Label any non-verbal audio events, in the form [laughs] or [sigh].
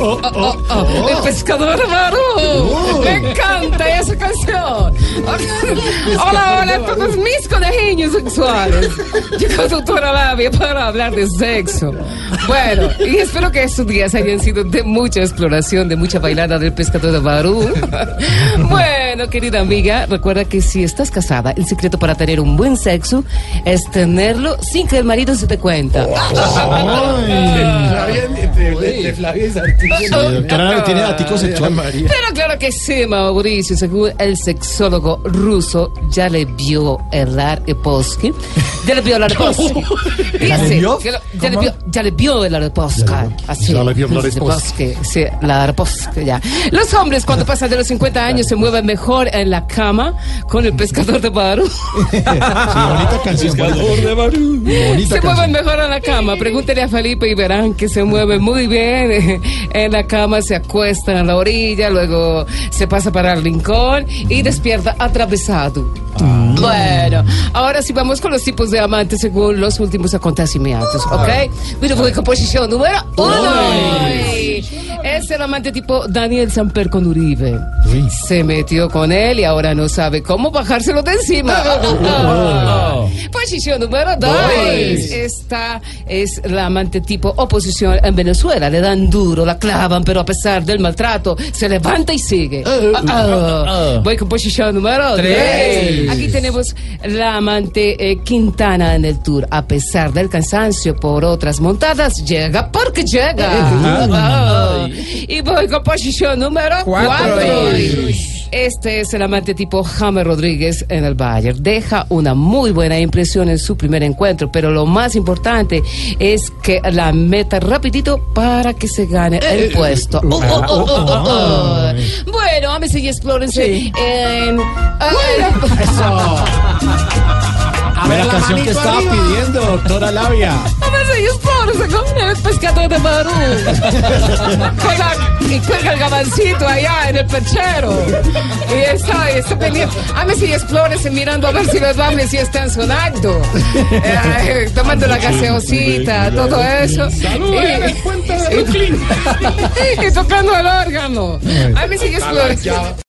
El pescador Barú. Me encanta esa canción. Hola, hola a todos mis conejillos sexuales. Llegó doctora Labia para hablar de sexo. Bueno, y espero que estos días hayan sido de mucha exploración, de mucha bailada del pescador de Barú. Bueno, querida amiga, recuerda que si estás casada, el secreto para tener un buen sexo es tenerlo sin que el marido se te cuenta. De Flavia. Doctora, tiene sexual. Pero claro que sí, Mauricio, según el sexólogo ruso, ya le vio el Arposky. Ya le vio el Arposky. [laughs] ¿Ya le vio? Ya le vio, ya le vio el Arposky. Así. Ya le vio el Arposky. Sí, la Arposky, ya. Los hombres cuando pasan de los 50 años se mueven mejor en la cama con el pescador de Barú. [laughs] Sí, bonita canción. de Barú. Bonita Se canción. mueven mejor en la cama. Pregúntele a Felipe y verán que se mueve muy bien. [laughs] En la cama se acuestan a la orilla, luego se pasa para el rincón y despierta atravesado. Bueno, ahora sí vamos con los tipos de amantes según los últimos acontecimientos, ¿ok? Mira, voy con posición número uno. Es el amante tipo Daniel Samper con Uribe. Se metió con él y ahora no sabe cómo bajárselo de encima. [laughs] Posición número dos. Esta es la amante tipo oposición en Venezuela. Le dan duro, la clavan, pero a pesar del maltrato, se levanta y sigue. Ah, Voy con posición número tres. Aquí tenemos la amante eh, Quintana en el tour. A pesar del cansancio por otras montadas, llega porque llega. Voy con posición número cuatro. Este es el amante tipo James Rodríguez en el Bayern. Deja una muy buena impresión en su primer encuentro, pero lo más importante es que la meta rapidito para que se gane el puesto. Oh, oh, oh. Bueno, ámese y explórense en... A ver, la canción que estaba pidiendo, doctora Labia. Ámese y explórense con el pescador de Barú. [laughs] Cuelga, y cuelga el gabancito allá en el perchero. Y está, está pendiente. Ámese y explórense mirando a ver si los bables sí están sonando. Eh, tomando la gaseosita, todo eso. y, y- [laughs] y tocando el órgano. Ámese y explórense.